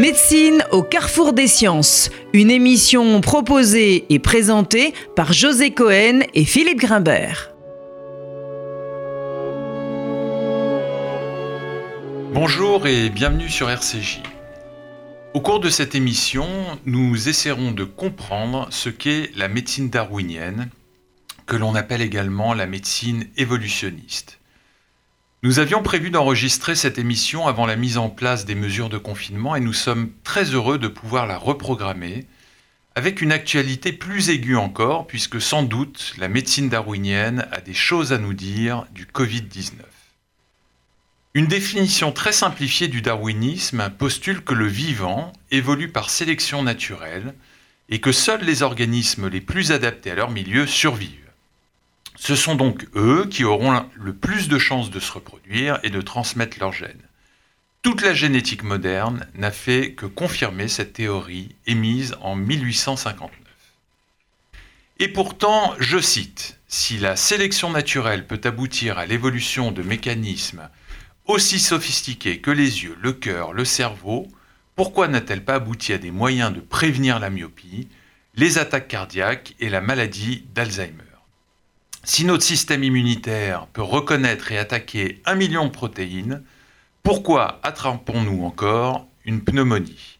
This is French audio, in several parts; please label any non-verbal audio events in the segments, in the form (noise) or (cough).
Médecine au carrefour des sciences, une émission proposée et présentée par José Cohen et Philippe Grimbert. Bonjour et bienvenue sur RCJ. Au cours de cette émission, nous essaierons de comprendre ce qu'est la médecine darwinienne, que l'on appelle également la médecine évolutionniste. Nous avions prévu d'enregistrer cette émission avant la mise en place des mesures de confinement et nous sommes très heureux de pouvoir la reprogrammer avec une actualité plus aiguë encore puisque sans doute la médecine darwinienne a des choses à nous dire du Covid-19. Une définition très simplifiée du darwinisme postule que le vivant évolue par sélection naturelle et que seuls les organismes les plus adaptés à leur milieu survivent. Ce sont donc eux qui auront le plus de chances de se reproduire et de transmettre leurs gènes. Toute la génétique moderne n'a fait que confirmer cette théorie émise en 1859. Et pourtant, je cite, si la sélection naturelle peut aboutir à l'évolution de mécanismes aussi sophistiqués que les yeux, le cœur, le cerveau, pourquoi n'a-t-elle pas abouti à des moyens de prévenir la myopie, les attaques cardiaques et la maladie d'Alzheimer? Si notre système immunitaire peut reconnaître et attaquer un million de protéines, pourquoi attrapons-nous encore une pneumonie?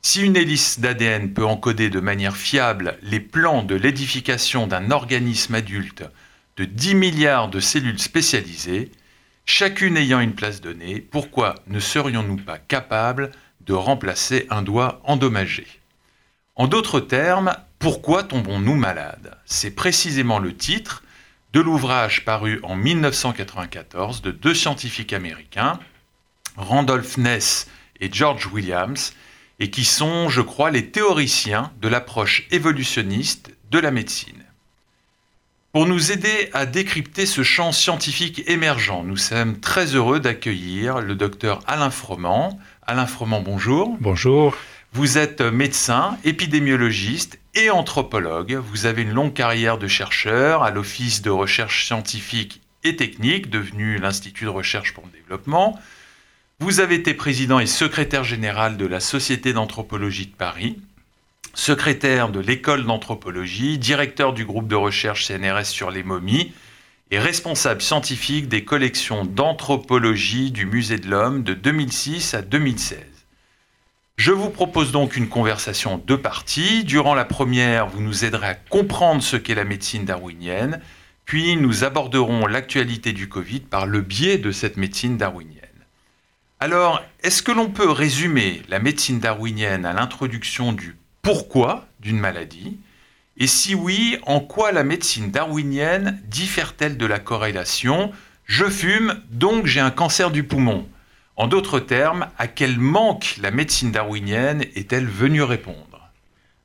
Si une hélice d'ADN peut encoder de manière fiable les plans de l'édification d'un organisme adulte de 10 milliards de cellules spécialisées, chacune ayant une place donnée, pourquoi ne serions-nous pas capables de remplacer un doigt endommagé? En d'autres termes, pourquoi tombons-nous malades? C'est précisément le titre l'ouvrage paru en 1994 de deux scientifiques américains, Randolph Ness et George Williams, et qui sont, je crois, les théoriciens de l'approche évolutionniste de la médecine. Pour nous aider à décrypter ce champ scientifique émergent, nous sommes très heureux d'accueillir le docteur Alain Froment. Alain Froment, bonjour. Bonjour. Vous êtes médecin, épidémiologiste et anthropologue. Vous avez une longue carrière de chercheur à l'Office de recherche scientifique et technique, devenu l'Institut de recherche pour le développement. Vous avez été président et secrétaire général de la Société d'anthropologie de Paris, secrétaire de l'école d'anthropologie, directeur du groupe de recherche CNRS sur les momies et responsable scientifique des collections d'anthropologie du Musée de l'Homme de 2006 à 2016. Je vous propose donc une conversation de parties. Durant la première, vous nous aiderez à comprendre ce qu'est la médecine darwinienne, puis nous aborderons l'actualité du Covid par le biais de cette médecine darwinienne. Alors, est-ce que l'on peut résumer la médecine darwinienne à l'introduction du pourquoi d'une maladie? Et si oui, en quoi la médecine darwinienne diffère-t-elle de la corrélation? Je fume, donc j'ai un cancer du poumon en d'autres termes, à quel manque la médecine darwinienne est-elle venue répondre?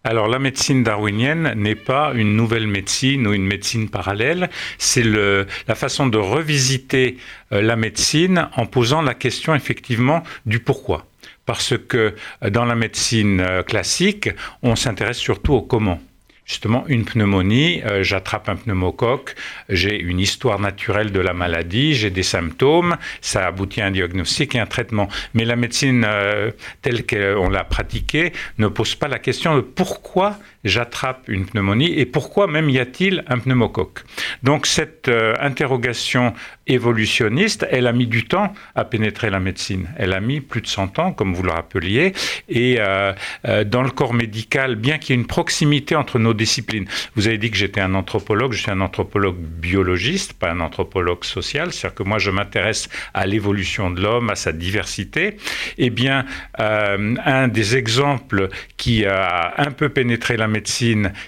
Alors la médecine darwinienne n'est pas une nouvelle médecine ou une médecine parallèle, c'est la façon de revisiter euh, la médecine en posant la question effectivement du pourquoi. Parce que euh, dans la médecine euh, classique, on s'intéresse surtout au comment justement une pneumonie, euh, j'attrape un pneumocoque, j'ai une histoire naturelle de la maladie, j'ai des symptômes, ça aboutit à un diagnostic et un traitement. Mais la médecine euh, telle qu'on l'a pratiquée ne pose pas la question de pourquoi j'attrape une pneumonie et pourquoi même y a-t-il un pneumocoque? Donc cette euh, interrogation évolutionniste, elle a mis du temps à pénétrer la médecine. Elle a mis plus de 100 ans, comme vous le rappeliez, et dans le corps médical, bien qu'il y ait une proximité entre nos disciplines. Vous avez dit que j'étais un anthropologue, je suis un anthropologue biologiste, pas un anthropologue social, c'est-à-dire que moi je m'intéresse à l'évolution de l'homme, à sa diversité. Eh bien, euh, un des exemples qui a un peu pénétré la médecine,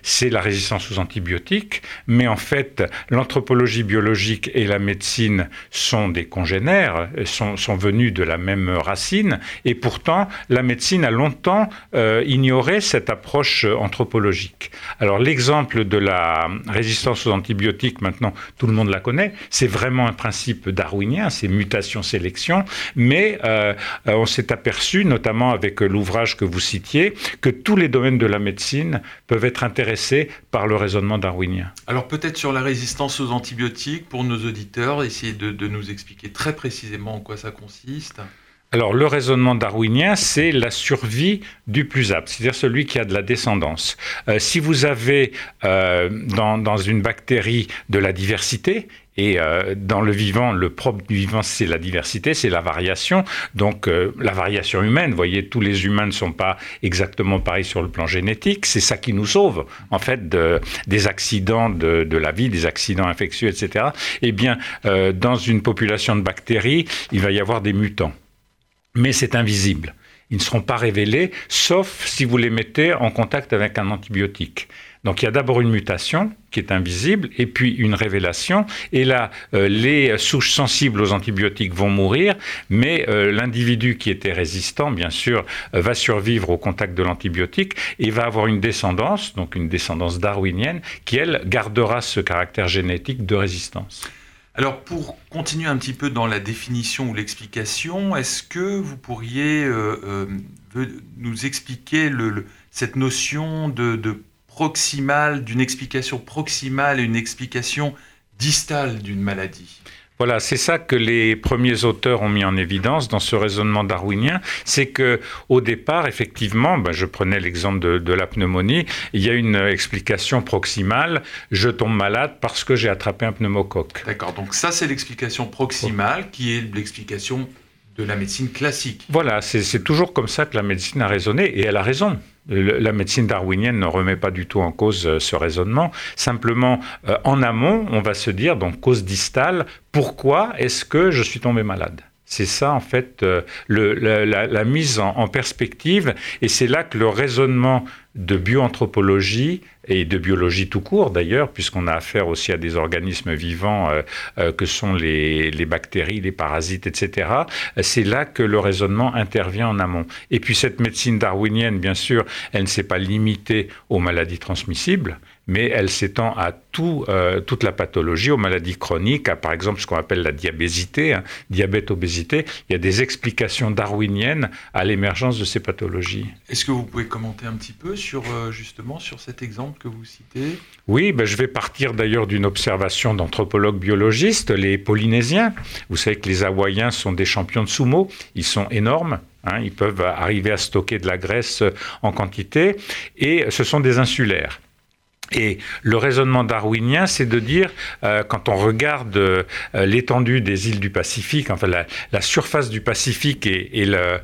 c'est la résistance aux antibiotiques, mais en fait, l'anthropologie biologique et la médecine sont des congénères, sont, sont venus de la même racine, et pourtant, la médecine a longtemps euh, ignoré cette approche anthropologique. Alors l'exemple de la résistance aux antibiotiques, maintenant tout le monde la connaît, c'est vraiment un principe darwinien, c'est mutation-sélection, mais euh, euh, on s'est aperçu, notamment avec l'ouvrage que vous citiez, que tous les domaines de la médecine peuvent être intéressés par le raisonnement darwinien. Alors peut-être sur la résistance aux antibiotiques, pour nos auditeurs, essayer de, de nous expliquer très précisément en quoi ça consiste. alors le raisonnement darwinien, c'est la survie du plus apte, c'est-à-dire celui qui a de la descendance. Euh, si vous avez euh, dans, une bactérie de la diversité, et euh, dans le vivant, le propre du vivant, c'est la diversité, c'est la variation. Donc la variation humaine, vous voyez, tous les humains ne sont pas exactement pareils sur le plan génétique. C'est ça qui nous sauve, en fait, des accidents de, de, la vie, des accidents infectieux, etc. Eh bien, dans une population de bactéries, il va y avoir des mutants mais c'est invisible. Ils ne seront pas révélés, sauf si vous les mettez en contact avec un antibiotique. Donc il y a d'abord une mutation qui est invisible, et puis une révélation. Et là, euh, les souches sensibles aux antibiotiques vont mourir, mais euh, l'individu qui était résistant, bien sûr, euh, va survivre au contact de l'antibiotique et va avoir une descendance, donc une descendance darwinienne, qui, elle, gardera ce caractère génétique de résistance. Alors pour continuer un petit peu dans la définition ou l'explication, est-ce que vous pourriez nous expliquer cette notion de proximale, d'une explication proximale et une explication distale d'une maladie voilà, c'est ça que les premiers auteurs ont mis en évidence dans ce raisonnement darwinien, c'est que au départ, effectivement, ben, je prenais l'exemple de, la pneumonie, il y a une explication proximale, je tombe malade parce que j'ai attrapé un pneumocoque. D'accord, donc ça c'est l'explication proximale qui est l'explication de la médecine classique. Voilà, c'est toujours comme ça que la médecine a raisonné, et elle a raison. La médecine darwinienne ne remet pas du tout en cause euh, ce raisonnement. Simplement, euh, en amont, on va se dire, donc cause distale, pourquoi est-ce que je suis tombé malade? C'est ça, en fait, euh, la, mise en, perspective, et c'est là que le raisonnement de bioanthropologie et de biologie tout court d'ailleurs, puisqu'on a affaire aussi à des organismes vivants euh, euh, que sont les, bactéries, les parasites, etc. C'est là que le raisonnement intervient en amont. Et puis cette médecine darwinienne, bien sûr, elle ne s'est pas limitée aux maladies transmissibles, mais elle s'étend à tout, euh, toute la pathologie, aux maladies chroniques, à par exemple ce qu'on appelle la diabésité, hein, diabète-obésité. Il y a des explications darwiniennes à l'émergence de ces pathologies. Est-ce que vous pouvez commenter un petit peu sur justement sur cet exemple que vous citez Oui, ben je vais partir d'ailleurs d'une observation d'anthropologues biologistes, les Polynésiens. Vous savez que les Hawaïens sont des champions de sumo, ils sont énormes. Hein, ils peuvent arriver à stocker de la graisse en quantité et ce sont des insulaires. Et le raisonnement darwinien, c'est de dire, euh, quand on regarde euh, l'étendue des îles du Pacifique, enfin la, surface du Pacifique et, euh,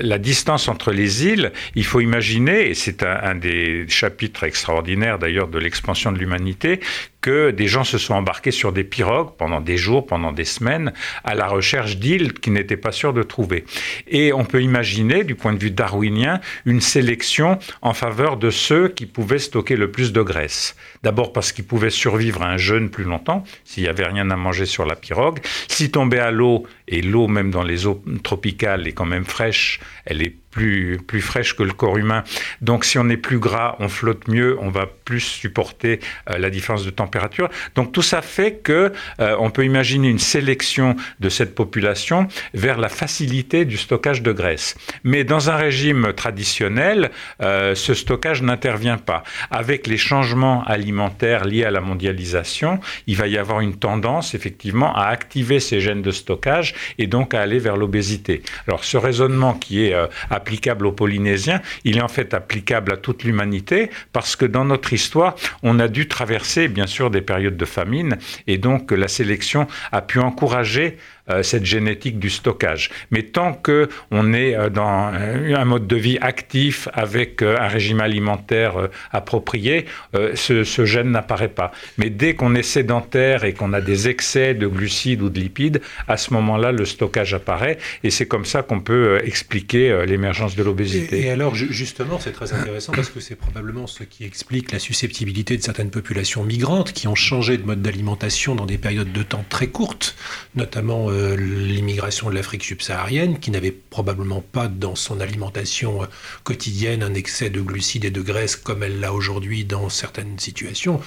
la, distance entre les îles, il faut imaginer, et c'est un, des chapitres extraordinaires d'ailleurs de l'expansion de l'humanité, que des gens se sont embarqués sur des pirogues pendant des jours, pendant des semaines, à la recherche d'îles qu'ils n'étaient pas sûrs de trouver. Et on peut imaginer, du point de vue darwinien, une sélection en faveur de ceux qui pouvaient stocker le plus de graisse. D'abord parce qu'ils pouvaient survivre à un jeûne plus longtemps, s'il n'y avait rien à manger sur la pirogue. S'ils tombaient à l'eau, et l'eau même dans les eaux tropicales est quand même fraîche, elle est plus, plus fraîche que le corps humain. Donc si on est plus gras, on flotte mieux, on va plus supporter euh, la différence de température. Donc tout ça fait que euh, on peut imaginer une sélection de cette population vers la facilité du stockage de graisse. Mais dans un régime traditionnel, euh, ce stockage n'intervient pas. Avec les changements alimentaires liés à la mondialisation, il va y avoir une tendance effectivement à activer ces gènes de stockage et donc à aller vers l'obésité. Alors ce raisonnement qui est applicable aux Polynésiens, il est en fait applicable à toute l'humanité parce que dans notre histoire, on a dû traverser bien sûr des périodes de famine et donc la sélection a pu encourager cette génétique du stockage. Mais tant que on est euh, dans euh, un mode de vie actif avec un régime alimentaire approprié, ce, ce, gène n'apparaît pas. Mais dès qu'on est sédentaire et qu'on a des excès de glucides ou de lipides, à ce moment-là, le stockage apparaît et c'est comme ça qu'on peut expliquer l'émergence de l'obésité. Et, alors, justement, c'est très intéressant parce que c'est probablement ce qui explique la susceptibilité de certaines populations migrantes qui ont changé de mode d'alimentation dans des périodes de temps très courtes, notamment euh, l'immigration de l'Afrique subsaharienne, qui n'avait probablement pas dans son alimentation euh, quotidienne un excès de glucides et de graisses comme elle l'a aujourd'hui dans certaines situations,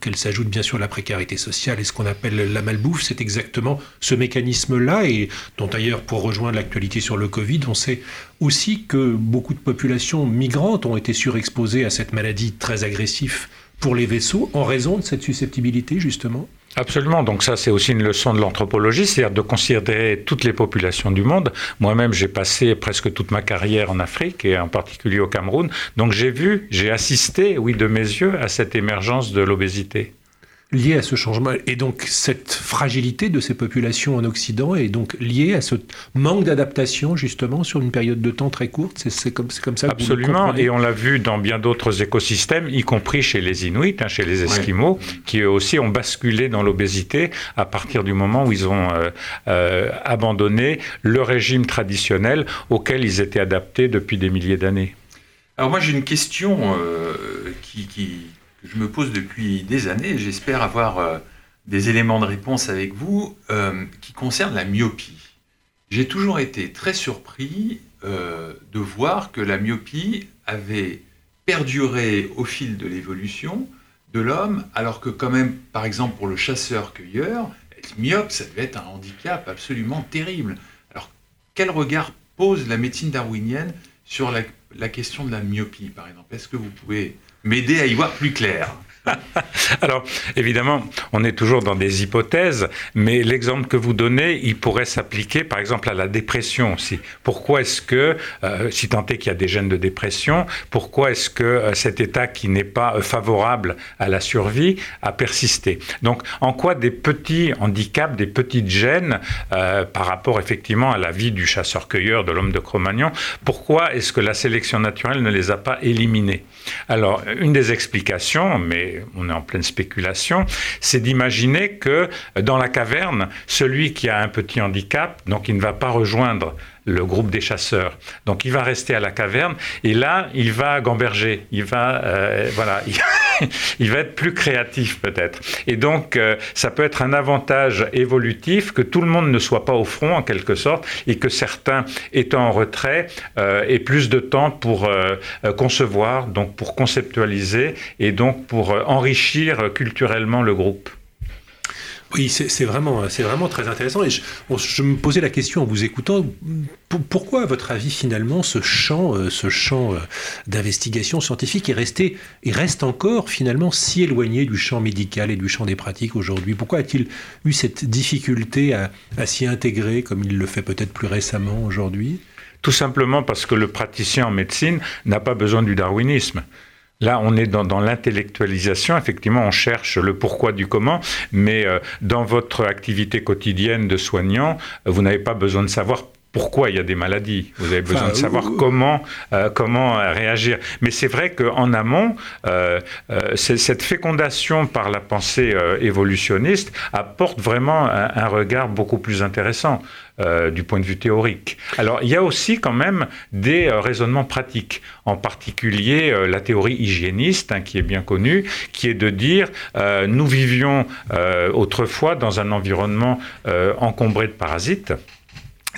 qu'elle s'ajoute bien sûr à la précarité sociale et ce qu'on appelle la malbouffe, c'est exactement ce mécanisme-là, et dont d'ailleurs, pour rejoindre l'actualité sur le Covid, on sait aussi que beaucoup de populations migrantes ont été surexposées à cette maladie très agressive pour les vaisseaux en raison de cette susceptibilité, justement Absolument. Donc ça, c'est aussi une leçon de l'anthropologie, c'est-à-dire de considérer toutes les populations du monde. Moi-même, j'ai passé presque toute ma carrière en Afrique et en particulier au Cameroun. Donc j'ai vu, j'ai assisté, oui, de mes yeux, à cette émergence de l'obésité lié à ce changement. Et donc cette fragilité de ces populations en Occident est donc liée à ce manque d'adaptation justement sur une période de temps très courte. C'est comme, comme ça. Que Absolument. et on l'a vu dans bien d'autres écosystèmes, y compris chez les Inuits, hein, chez les Esquimaux, qui eux aussi ont basculé dans l'obésité à partir du moment où ils ont euh, euh, abandonné le régime traditionnel auquel ils étaient adaptés depuis des milliers d'années. Alors moi j'ai une question euh, qui, qui que je me pose depuis des années. J'espère avoir euh, des éléments de réponse avec vous euh, qui concernent la myopie. J'ai toujours été très surpris euh, de voir que la myopie avait perduré au fil de l'évolution de l'homme, alors que quand même, par exemple, pour le chasseur-cueilleur, être myope, ça devait être un handicap absolument terrible. Alors, quel regard pose la médecine darwinienne sur la, la question de la myopie, par exemple? Est-ce que vous pouvez m'aider à y voir plus clair. (laughs) Alors, évidemment, on est toujours dans des hypothèses, mais l'exemple que vous donnez, il pourrait s'appliquer, par exemple, à la dépression aussi. Pourquoi est-ce que, euh, si tant est qu'il y a des gènes de dépression, pourquoi est-ce que euh, cet état qui n'est pas euh, favorable à la survie a persisté? Donc, en quoi des petits handicaps, des petites gènes, par rapport effectivement à la vie du chasseur-cueilleur, de l'homme de Cro-Magnon, pourquoi est-ce que la sélection naturelle ne les a pas éliminés? Alors, une des explications, mais on est en pleine spéculation, c'est d'imaginer que dans la caverne, celui qui a un petit handicap, donc il ne va pas rejoindre le groupe des chasseurs. Donc il va rester à la caverne et là il va gamberger, il va euh, voilà, (laughs) il, va être plus créatif peut-être. Et donc euh, ça peut être un avantage évolutif que tout le monde ne soit pas au front en quelque sorte et que certains étant en retrait euh, aient plus de temps pour concevoir, donc pour conceptualiser et donc pour enrichir culturellement le groupe. Oui, c'est vraiment, vraiment très intéressant. Et je, me posais la question en vous écoutant, pourquoi, à votre avis, finalement, ce champ, euh, ce champ euh, d'investigation scientifique est resté, et reste encore finalement si éloigné du champ médical et du champ des pratiques aujourd'hui? Pourquoi a-t-il eu cette difficulté à s'y intégrer comme il le fait peut-être plus récemment aujourd'hui? Tout simplement parce que le praticien en médecine n'a pas besoin du darwinisme. Là, on est dans, l'intellectualisation. Effectivement, on cherche le pourquoi du comment, mais euh, dans votre activité quotidienne de soignant, vous n'avez pas besoin de savoir pourquoi il y a des maladies. Vous avez besoin de savoir comment, euh, comment réagir. Mais c'est vrai qu'en amont, euh, cette fécondation par la pensée évolutionniste apporte vraiment un regard beaucoup plus intéressant. Euh, du point de vue théorique. Alors il y a aussi quand même des euh, raisonnements pratiques, en particulier euh, la théorie hygiéniste, hein, qui est bien connue, qui est de dire nous vivions autrefois dans un environnement encombré de parasites.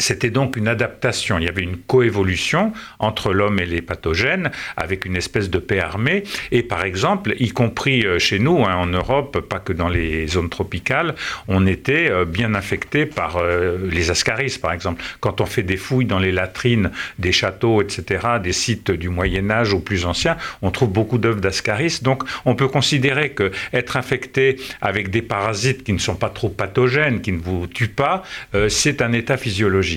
C'était donc une adaptation, il y avait une coévolution entre l'homme et les pathogènes, avec une espèce de paix armée. Et par exemple, y compris euh, chez nous, hein, en Europe, pas que dans les zones tropicales, on était euh, bien infecté par euh, les ascaris, par exemple. Quand on fait des fouilles dans les latrines des châteaux, etc., des sites du Moyen Âge ou plus anciens, on trouve beaucoup d'œufs d'ascaris. Donc on peut considérer que être infecté avec des parasites qui ne sont pas trop pathogènes, qui ne vous tuent pas, c'est un état physiologique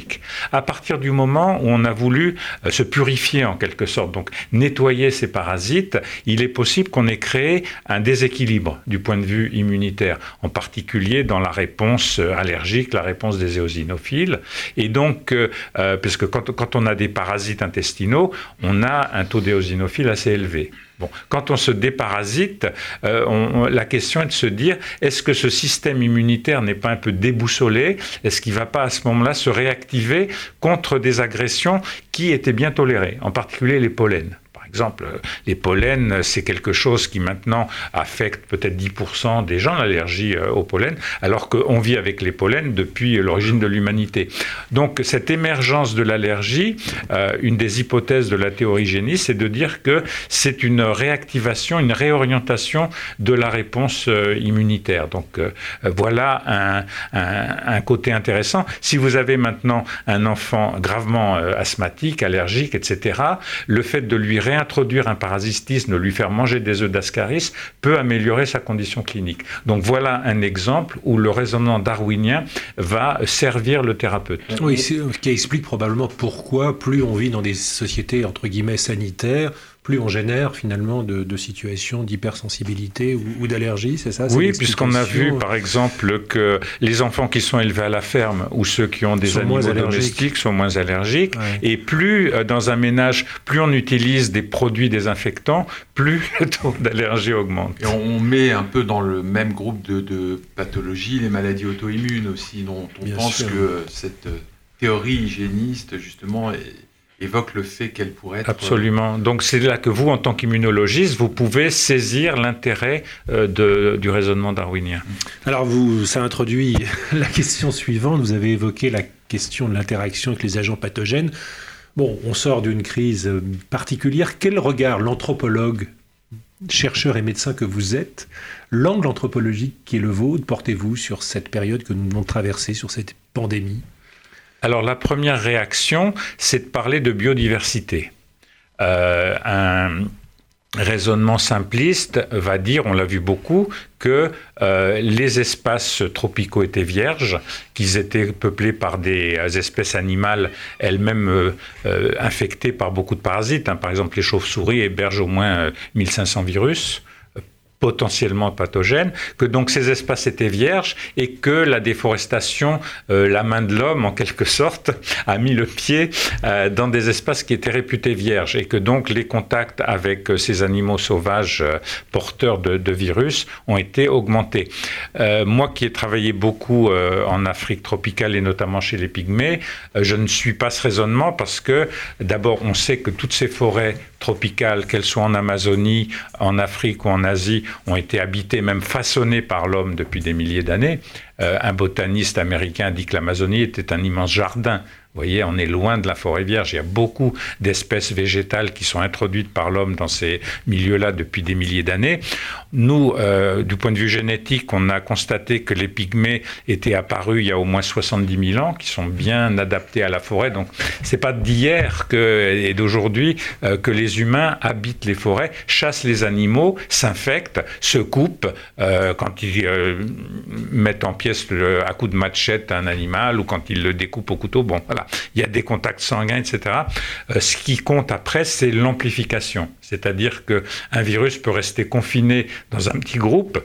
à partir du moment où on a voulu euh, se purifier en quelque sorte, donc nettoyer ces parasites, il est possible qu'on ait créé un déséquilibre du point de vue immunitaire, en particulier dans la réponse euh, allergique, la réponse des éosinophiles. Et donc, euh, puisque quand, quand on a des parasites intestinaux, on a un taux d'éosinophiles assez élevé. Quand on se déparasite, euh, la question est de se dire est-ce que ce système immunitaire n'est pas un peu déboussolé? Est-ce qu'il ne va pas à ce moment-là se réactiver contre des agressions qui étaient bien tolérées, en particulier les pollens? Exemple, les pollens, c'est quelque chose qui maintenant affecte peut-être 10% des gens, l'allergie euh, au pollen, alors qu'on vit avec les pollens depuis l'origine de l'humanité. Donc cette émergence de l'allergie, euh, une des hypothèses de la théorie géniste, c'est de dire que c'est une réactivation, une réorientation de la réponse euh, immunitaire. Donc voilà un, un, côté intéressant. Si vous avez maintenant un enfant gravement asthmatique, allergique, etc., le fait de lui réintroduire un parasitisme, lui faire manger des œufs d'ascaris, peut améliorer sa condition clinique. Donc voilà un exemple où le raisonnement darwinien va servir le thérapeute. Oui, ce qui explique probablement pourquoi plus on vit dans des sociétés entre guillemets sanitaires, plus on génère finalement de, situations d'hypersensibilité ou, d'allergie, c'est ça Oui, puisqu'on a vu par exemple que les enfants qui sont élevés à la ferme ou ceux qui ont des animaux domestiques sont moins allergiques. Et plus euh, dans un ménage, plus on utilise des produits désinfectants, plus (laughs) le taux d'allergie augmente. Et on met un peu dans le même groupe de, pathologies les maladies auto-immunes aussi, dont on pense que cette théorie hygiéniste justement est évoque le fait qu'elle pourrait être... Absolument. Donc c'est là que vous, en tant qu'immunologiste, vous pouvez saisir l'intérêt euh, du raisonnement darwinien. Alors vous, ça introduit (laughs) la question suivante. Vous avez évoqué la question de l'interaction avec les agents pathogènes. Bon, on sort d'une crise particulière. Quel regard l'anthropologue, chercheur et médecin que vous êtes, l'angle anthropologique qui est le vôtre, portez-vous sur cette période que nous venons de traverser, sur cette pandémie? Alors la première réaction, c'est de parler de biodiversité. Euh, un raisonnement simpliste va dire, on l'a vu beaucoup, que euh, les espaces tropicaux étaient vierges, qu'ils étaient peuplés par des espèces animales elles-mêmes euh, infectées par beaucoup de parasites. Hein. Par exemple, les chauves-souris hébergent au moins 1500 virus potentiellement pathogènes, que donc ces espaces étaient vierges et que la déforestation, euh, la main de l'homme en quelque sorte, (laughs) a mis le pied euh, dans des espaces qui étaient réputés vierges et que donc les contacts avec euh, ces animaux sauvages porteurs de, de, virus ont été augmentés. moi qui ai travaillé beaucoup en Afrique tropicale et notamment chez les pygmées, je ne suis pas ce raisonnement parce que d'abord on sait que toutes ces forêts tropicales, qu'elles soient en Amazonie, en Afrique ou en Asie, ont été habitées, même façonnées par l'homme depuis des milliers d'années. Euh, un botaniste américain dit que l'Amazonie était un immense jardin vous voyez, on est loin de la forêt vierge. Il y a beaucoup d'espèces végétales qui sont introduites par l'homme dans ces milieux-là depuis des milliers d'années. Nous, euh, du point de vue génétique, on a constaté que les pygmées étaient apparus il y a au moins 70 000 ans, qui sont bien adaptés à la forêt. Donc, c'est pas d'hier et d'aujourd'hui euh, que les humains habitent les forêts, chassent les animaux, s'infectent, se coupent euh, quand ils mettent en pièces à coup de machette un animal ou quand ils le découpent au couteau. Bon, voilà il y a des contacts sanguins, etc. Euh, ce qui compte après, c'est l'amplification. C'est-à-dire qu'un virus peut rester confiné dans un petit groupe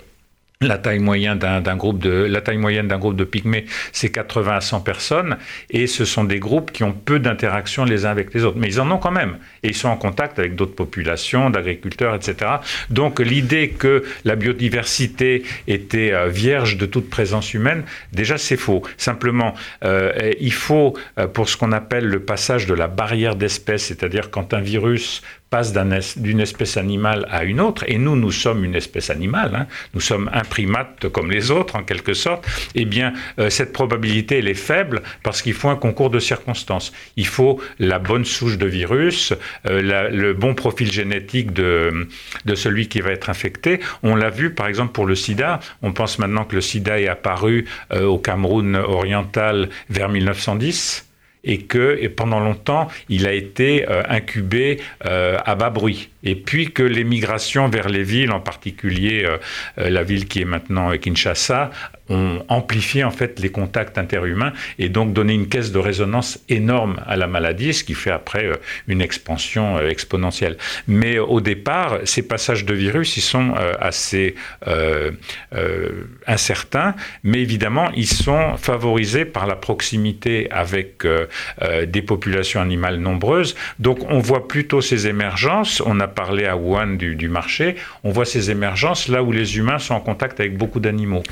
la taille moyenne d'un groupe de la taille moyenne d'un groupe de pygmées, c'est 80 à 100 personnes, et ce sont des groupes qui ont peu d'interactions les uns avec les autres, mais ils en ont quand même, et ils sont en contact avec d'autres populations, d'agriculteurs, etc. Donc l'idée que la biodiversité était euh, vierge de toute présence humaine, déjà c'est faux. Simplement, euh, il faut euh, pour ce qu'on appelle le passage de la barrière d'espèce, c'est-à-dire quand un virus passe d'une espèce animale à une autre, et nous, nous sommes une espèce animale, hein. nous sommes un primate comme les autres en quelque sorte, eh bien, euh, cette probabilité, elle est faible parce qu'il faut un concours de circonstances. Il faut la bonne souche de virus, euh, le bon profil génétique de, celui qui va être infecté. On l'a vu, par exemple, pour le sida. On pense maintenant que le sida est apparu euh, au Cameroun oriental vers 1910 et que et pendant longtemps, il a été euh, incubé euh, à bas bruit. Et puis que l'émigration vers les villes, en particulier euh, la ville qui est maintenant Kinshasa, ont amplifié en fait les contacts interhumains et donc donné une caisse de résonance énorme à la maladie, ce qui fait après une expansion exponentielle. Mais au départ, ces passages de virus, ils sont assez incertains, mais évidemment, ils sont favorisés par la proximité avec euh, des populations animales nombreuses. Donc on voit plutôt ces émergences, on a parlé à Wuhan du, marché, on voit ces émergences là où les humains sont en contact avec beaucoup d'animaux.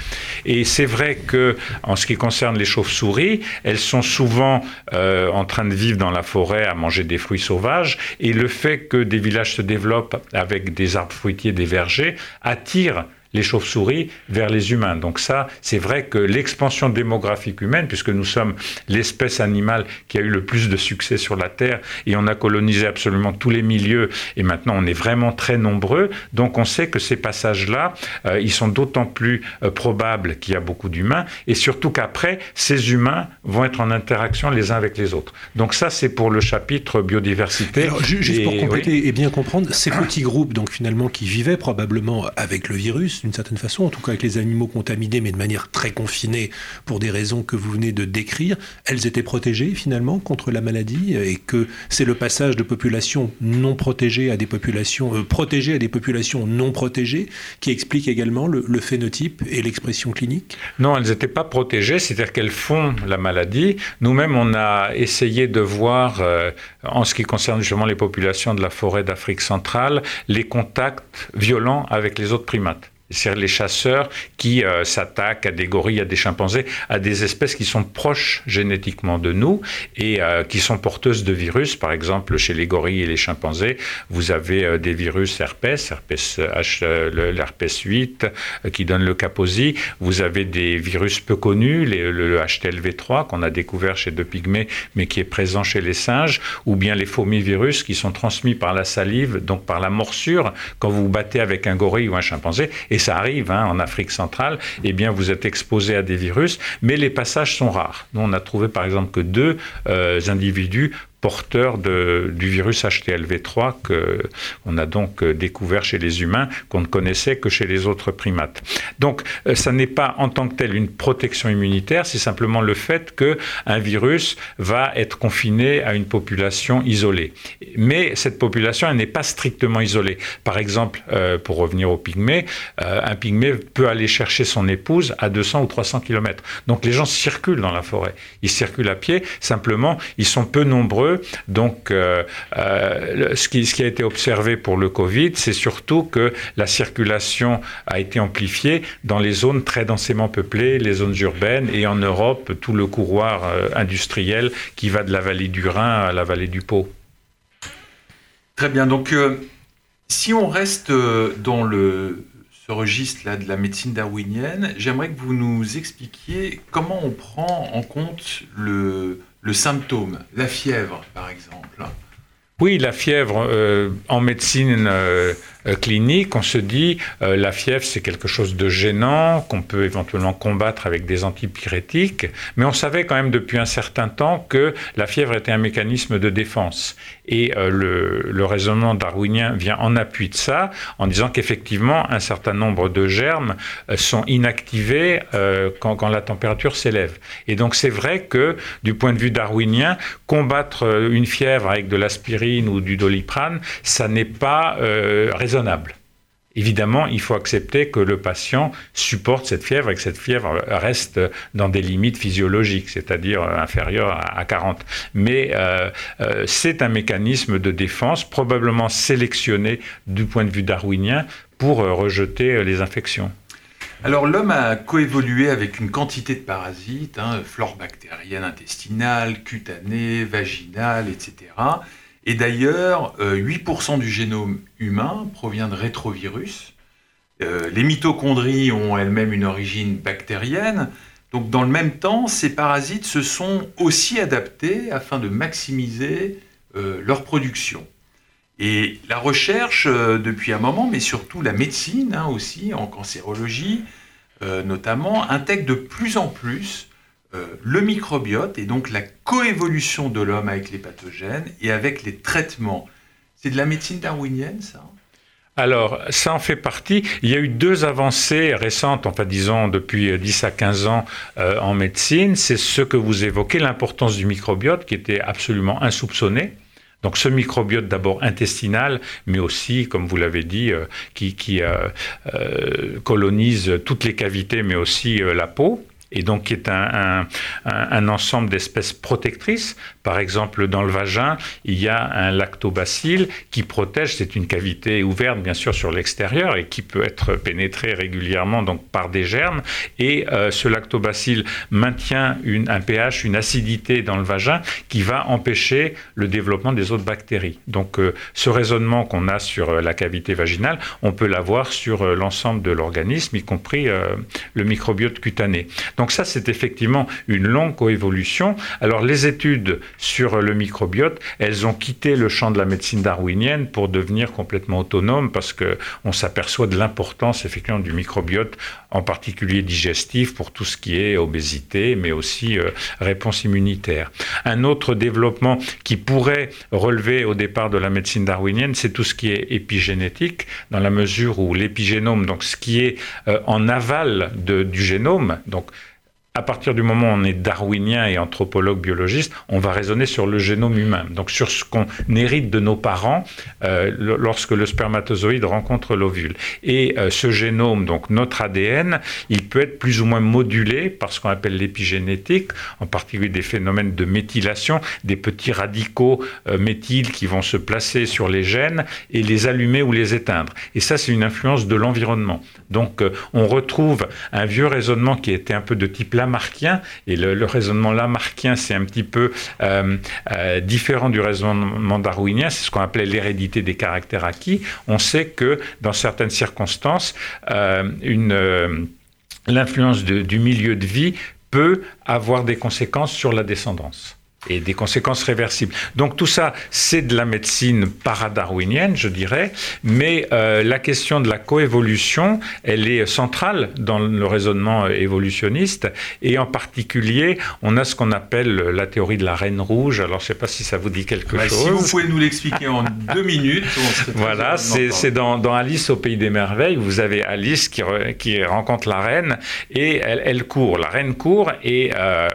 Et c'est vrai que en ce qui concerne les chauves-souris, elles sont souvent euh, en train de vivre dans la forêt à manger des fruits sauvages et le fait que des villages se développent avec des arbres fruitiers, des vergers, attire les chauves-souris vers les humains. Donc ça, c'est vrai que l'expansion démographique humaine, puisque nous sommes l'espèce animale qui a eu le plus de succès sur la Terre, et on a colonisé absolument tous les milieux, et maintenant on est vraiment très nombreux, donc on sait que ces passages-là, euh, ils sont d'autant plus euh, probables qu'il y a beaucoup d'humains, et surtout qu'après, ces humains vont être en interaction les uns avec les autres. Donc ça, c'est pour le chapitre biodiversité. Alors, juste pour compléter et bien comprendre, ces petits groupes, donc finalement, qui vivaient probablement avec le virus, d'une certaine façon, en tout cas avec les animaux contaminés, mais de manière très confinée pour des raisons que vous venez de décrire, elles étaient protégées finalement contre la maladie et que c'est le passage de populations non protégées à des populations euh, protégées à des populations non protégées qui explique également le, phénotype et l'expression clinique? Non, elles n'étaient pas protégées, c'est-à-dire qu'elles font la maladie. Nous-mêmes, on a essayé de voir, euh, en ce qui concerne justement les populations de la forêt d'Afrique centrale, les contacts violents avec les autres primates cest les chasseurs qui euh, s'attaquent à des gorilles, à des chimpanzés, à des espèces qui sont proches génétiquement de nous et euh, qui sont porteuses de virus. Par exemple, chez les gorilles et les chimpanzés, vous avez euh, des virus herpès, herpès H, l'herpès 8 qui donne le kaposi. Vous avez des virus peu connus, le, HTLV3 qu'on a découvert chez deux pygmées, mais qui est présent chez les singes, ou bien les fomivirus qui sont transmis par la salive, donc par la morsure, quand vous vous battez avec un gorille ou un chimpanzé ça arrive hein, en Afrique centrale, eh bien vous êtes exposé à des virus, mais les passages sont rares. Nous, on a trouvé par exemple que deux euh, individus porteur du virus HTLV3 qu'on a donc euh, découvert chez les humains, qu'on ne connaissait que chez les autres primates. Donc, euh, ça n'est pas en tant que tel une protection immunitaire, c'est simplement le fait qu'un virus va être confiné à une population isolée. Mais cette population, elle n'est pas strictement isolée. Par exemple, euh, pour revenir au pygmée, un pygmée peut aller chercher son épouse à 200 ou 300 km. Donc, les gens circulent dans la forêt. Ils circulent à pied, simplement, ils sont peu nombreux donc, euh, euh, ce, qui, a été observé pour le Covid, c'est surtout que la circulation a été amplifiée dans les zones très densément peuplées, les zones urbaines, et en Europe, tout le couloir euh, industriel qui va de la vallée du Rhin à la vallée du Pau. Très bien. Donc, si on reste dans le, ce registre-là de la médecine darwinienne, j'aimerais que vous nous expliquiez comment on prend en compte le, le symptôme, la fièvre par exemple. Oui, la fièvre euh, en médecine euh, clinique, on se dit euh, la fièvre c'est quelque chose de gênant qu'on peut éventuellement combattre avec des antipyrétiques, mais on savait quand même depuis un certain temps que la fièvre était un mécanisme de défense. Et euh, le, raisonnement darwinien vient en appui de ça, en disant qu'effectivement un certain nombre de germes sont inactivés quand, quand, la température s'élève. Et donc c'est vrai que du point de vue darwinien, combattre une fièvre avec de l'aspirine ou du doliprane, ça n'est pas raisonnable Évidemment, il faut accepter que le patient supporte cette fièvre et que cette fièvre reste dans des limites physiologiques, c'est-à-dire inférieures à 40. Mais euh, euh, c'est un mécanisme de défense probablement sélectionné du point de vue darwinien pour euh, rejeter les infections. Alors l'homme a coévolué avec une quantité de parasites, hein, flore bactérienne intestinale, cutanée, vaginale, etc. Et d'ailleurs, 8% euh, du génome humain provient de rétrovirus. Euh, les mitochondries ont elles-mêmes une origine bactérienne. Donc dans le même temps, ces parasites se sont aussi adaptés afin de maximiser euh, leur production. Et la recherche, depuis un moment, mais surtout la médecine hein, aussi, en cancérologie notamment, intègre de plus en plus le microbiote et donc la coévolution de l'homme avec les pathogènes et avec les traitements. C'est de la médecine darwinienne, ça alors, ça en fait partie. Il y a eu deux avancées récentes, enfin disons depuis 10 à 15 ans euh, en médecine. C'est ce que vous évoquez, l'importance du microbiote qui était absolument insoupçonné. Donc ce microbiote d'abord intestinal, mais aussi, comme vous l'avez dit, euh, qui, colonise toutes les cavités, mais aussi la peau et donc qui est un, un, ensemble d'espèces protectrices. Par exemple, dans le vagin, il y a un lactobacille qui protège, c'est une cavité ouverte bien sûr sur l'extérieur et qui peut être pénétrée régulièrement donc par des germes. Et euh, ce lactobacille maintient une, un pH, une acidité dans le vagin qui va empêcher le développement des autres bactéries. Donc euh, ce raisonnement qu'on a sur euh, la cavité vaginale, on peut l'avoir sur l'ensemble de l'organisme, y compris le microbiote cutané. Donc ça, c'est effectivement une longue coévolution. Alors les études sur le microbiote, elles ont quitté le champ de la médecine darwinienne pour devenir complètement autonomes parce que on s'aperçoit de l'importance effectivement du microbiote, en particulier digestif pour tout ce qui est obésité, mais aussi euh, réponse immunitaire. Un autre développement qui pourrait relever au départ de la médecine darwinienne, c'est tout ce qui est épigénétique, dans la mesure où l'épigénome, donc ce qui est euh, en aval du génome, donc à partir du moment où on est darwinien et anthropologue biologiste, on va raisonner sur le génome humain, donc sur ce qu'on hérite de nos parents euh, lorsque le spermatozoïde rencontre l'ovule. Et euh, ce génome, donc notre ADN, il peut être plus ou moins modulé par ce qu'on appelle l'épigénétique, en particulier des phénomènes de méthylation, des petits radicaux euh, méthyles qui vont se placer sur les gènes et les allumer ou les éteindre. Et ça, c'est une influence de l'environnement. Donc on retrouve un vieux raisonnement qui était un peu de type lamarckien, et le, raisonnement lamarckien, c'est un petit peu euh, euh, différent du raisonnement darwinien, c'est ce qu'on appelait l'hérédité des caractères acquis. On sait que dans certaines circonstances, euh, l'influence du milieu de vie peut avoir des conséquences sur la descendance et des conséquences réversibles. Donc tout ça, c'est de la médecine paradarwinienne, je dirais, mais euh, la question de la coévolution, elle est centrale dans le raisonnement évolutionniste, et en particulier, on a ce qu'on appelle la théorie de la reine rouge. Alors je ne sais pas si ça vous dit quelque chose. Si vous pouvez nous l'expliquer en (laughs) deux minutes. Voilà, c'est dans, dans, Alice au pays des merveilles, vous avez Alice qui, qui rencontre la reine et elle, elle, court. La reine court et, euh,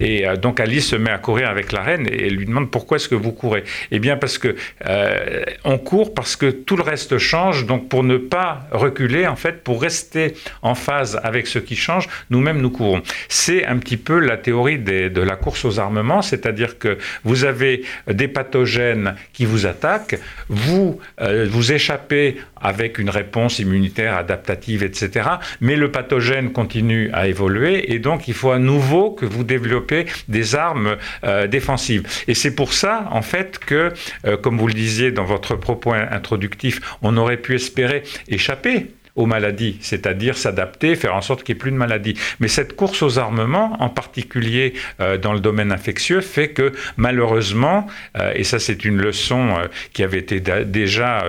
et euh, donc Alice se met à courir avec la reine et lui demande pourquoi est-ce que vous courez. Eh bien parce que euh, on court parce que tout le reste change, donc pour ne pas reculer, en fait, pour rester en phase avec ce qui change, nous-mêmes nous courons. C'est un petit peu la théorie de la course aux armements, c'est-à-dire que vous avez des pathogènes qui vous attaquent, vous euh, vous échappez avec une réponse immunitaire adaptative, etc. Mais le pathogène continue à évoluer. Et donc il faut à nouveau que vous développez des armes euh, défensives. Et c'est pour ça, en fait, que, euh, comme vous le disiez dans votre propos introductif, on aurait pu espérer échapper aux maladies, c'est-à-dire s'adapter, faire en sorte qu'il n'y ait plus de maladies. Mais cette course aux armements, en particulier euh, dans le domaine infectieux, fait que malheureusement, euh, et ça c'est une leçon euh, qui avait été déjà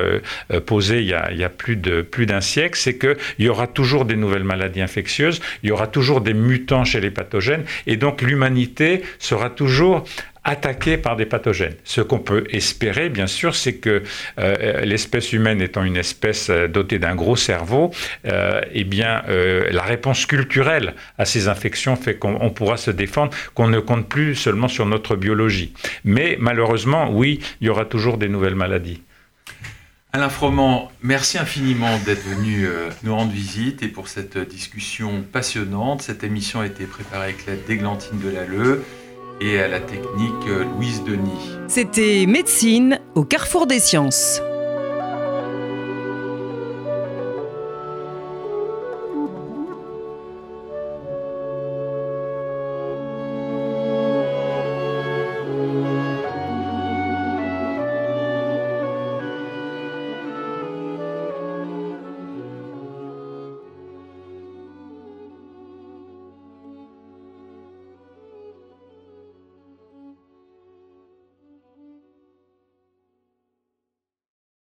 posée il y, a, plus de plus d'un siècle, c'est qu'il y aura toujours des nouvelles maladies infectieuses, il y aura toujours des mutants chez les pathogènes, et donc l'humanité sera toujours attaqués par des pathogènes. Ce qu'on peut espérer, bien sûr, c'est que euh, l'espèce humaine étant une espèce euh, dotée d'un gros cerveau, euh, eh bien, la réponse culturelle à ces infections fait qu'on pourra se défendre, qu'on ne compte plus seulement sur notre biologie. Mais malheureusement, oui, il y aura toujours des nouvelles maladies. Alain Froment, merci infiniment d'être venu nous rendre visite et pour cette discussion passionnante. Cette émission a été préparée avec l'aide d'Églantine Delalleux et à la technique Louise Denis. C'était Médecine au carrefour des sciences.